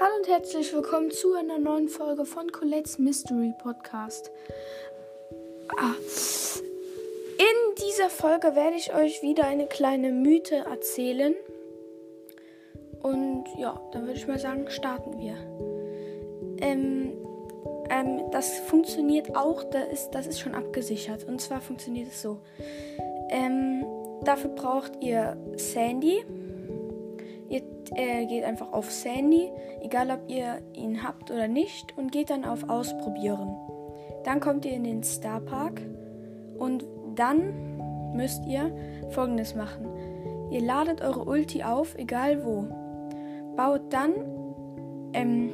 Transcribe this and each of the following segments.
Hallo und herzlich willkommen zu einer neuen Folge von Colette's Mystery Podcast. Ah. In dieser Folge werde ich euch wieder eine kleine Mythe erzählen. Und ja, dann würde ich mal sagen, starten wir. Ähm, ähm, das funktioniert auch, das ist, das ist schon abgesichert. Und zwar funktioniert es so. Ähm, dafür braucht ihr Sandy äh, geht einfach auf Sandy, egal ob ihr ihn habt oder nicht, und geht dann auf Ausprobieren. Dann kommt ihr in den Star Park und dann müsst ihr folgendes machen. Ihr ladet eure Ulti auf, egal wo. Baut dann ähm,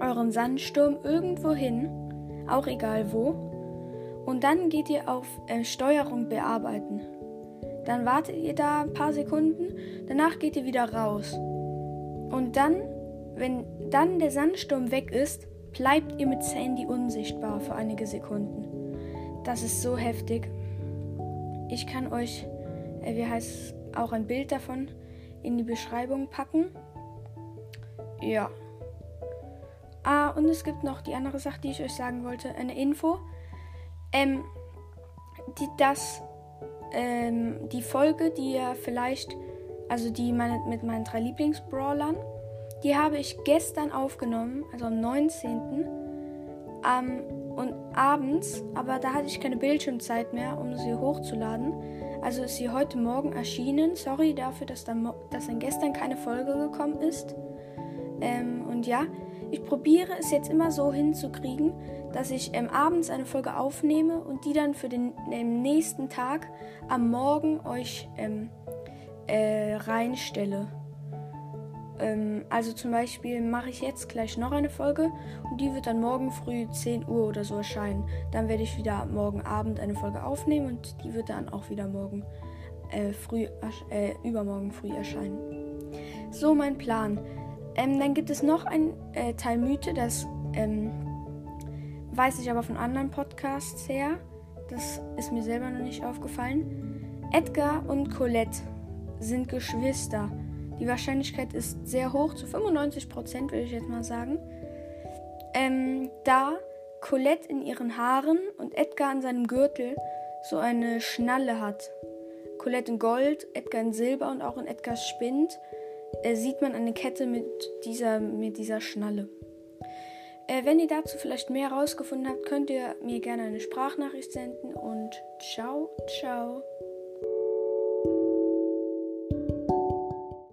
euren Sandsturm irgendwo hin, auch egal wo. Und dann geht ihr auf äh, Steuerung bearbeiten. Dann wartet ihr da ein paar Sekunden, danach geht ihr wieder raus. Und dann, wenn dann der Sandsturm weg ist, bleibt ihr mit Sandy unsichtbar für einige Sekunden. Das ist so heftig. Ich kann euch, äh, wie heißt es, auch ein Bild davon in die Beschreibung packen. Ja. Ah, und es gibt noch die andere Sache, die ich euch sagen wollte, eine Info. Ähm, die, das ähm, die Folge, die ihr vielleicht, also die meine, mit meinen drei Lieblingsbrawlern, die habe ich gestern aufgenommen, also am 19. Ähm, und abends, aber da hatte ich keine Bildschirmzeit mehr, um sie hochzuladen. Also ist sie heute Morgen erschienen. Sorry dafür, dass dann, dass dann gestern keine Folge gekommen ist. Ähm, und ja, ich probiere es jetzt immer so hinzukriegen, dass ich ähm, abends eine Folge aufnehme und die dann für den ähm, nächsten Tag am Morgen euch ähm, äh, reinstelle. Ähm, also zum Beispiel mache ich jetzt gleich noch eine Folge und die wird dann morgen früh 10 Uhr oder so erscheinen. Dann werde ich wieder morgen Abend eine Folge aufnehmen und die wird dann auch wieder morgen äh, früh, äh, übermorgen früh erscheinen. So mein Plan. Ähm, dann gibt es noch ein äh, Teil Mythe, das ähm, weiß ich aber von anderen Podcasts her. Das ist mir selber noch nicht aufgefallen. Edgar und Colette sind Geschwister. Die Wahrscheinlichkeit ist sehr hoch, zu 95 Prozent würde ich jetzt mal sagen. Ähm, da Colette in ihren Haaren und Edgar an seinem Gürtel so eine Schnalle hat. Colette in Gold, Edgar in Silber und auch in Edgars Spind äh, sieht man eine Kette mit dieser, mit dieser Schnalle. Äh, wenn ihr dazu vielleicht mehr herausgefunden habt, könnt ihr mir gerne eine Sprachnachricht senden und ciao, ciao.